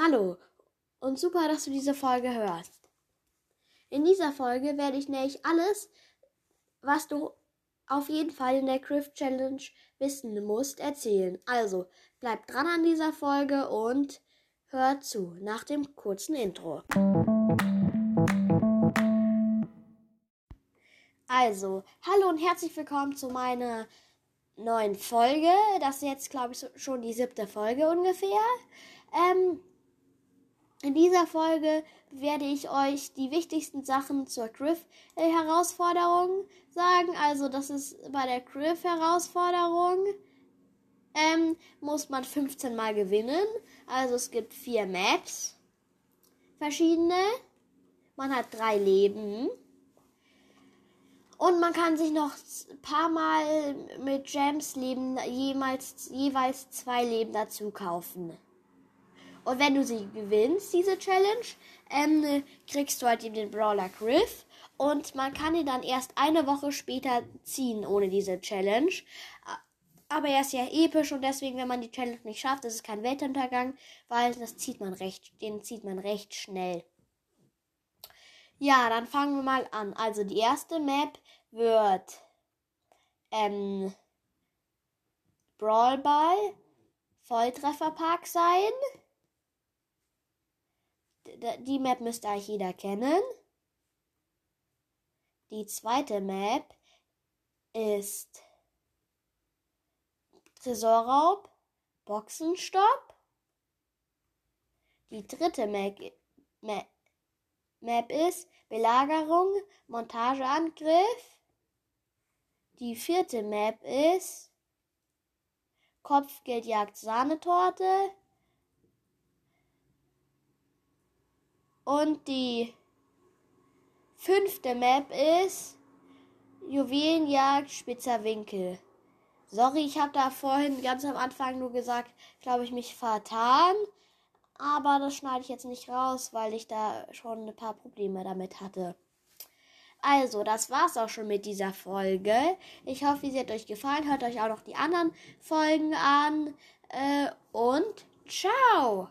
Hallo und super, dass du diese Folge hörst. In dieser Folge werde ich nämlich alles, was du auf jeden Fall in der Crypt Challenge wissen musst, erzählen. Also bleib dran an dieser Folge und hör zu nach dem kurzen Intro. Also, hallo und herzlich willkommen zu meiner neuen Folge. Das ist jetzt, glaube ich, schon die siebte Folge ungefähr. Ähm, in dieser Folge werde ich euch die wichtigsten Sachen zur Griff-Herausforderung sagen. Also, das ist bei der Griff-Herausforderung ähm, muss man 15 Mal gewinnen. Also, es gibt vier Maps, verschiedene. Man hat drei Leben. Und man kann sich noch ein paar Mal mit Gems Leben jemals, jeweils zwei Leben dazu kaufen. Und wenn du sie gewinnst, diese Challenge, ähm, kriegst du halt eben den Brawler Griff. Und man kann ihn dann erst eine Woche später ziehen ohne diese Challenge. Aber er ist ja episch und deswegen, wenn man die Challenge nicht schafft, ist es kein Weltuntergang, weil das zieht man recht, den zieht man recht schnell. Ja, dann fangen wir mal an. Also die erste Map wird ähm, Brawl Ball Volltrefferpark sein. Die Map müsste eigentlich jeder kennen. Die zweite Map ist Tresorraub, Boxenstopp. Die dritte Map, Map, Map ist Belagerung, Montageangriff. Die vierte Map ist Kopfgeldjagd Sahnetorte. Und die fünfte Map ist Juwelenjagd Spitzer Winkel. Sorry, ich habe da vorhin ganz am Anfang nur gesagt, glaube ich, mich vertan. Aber das schneide ich jetzt nicht raus, weil ich da schon ein paar Probleme damit hatte. Also, das war's auch schon mit dieser Folge. Ich hoffe, sie hat euch gefallen. Hört euch auch noch die anderen Folgen an. Äh, und ciao!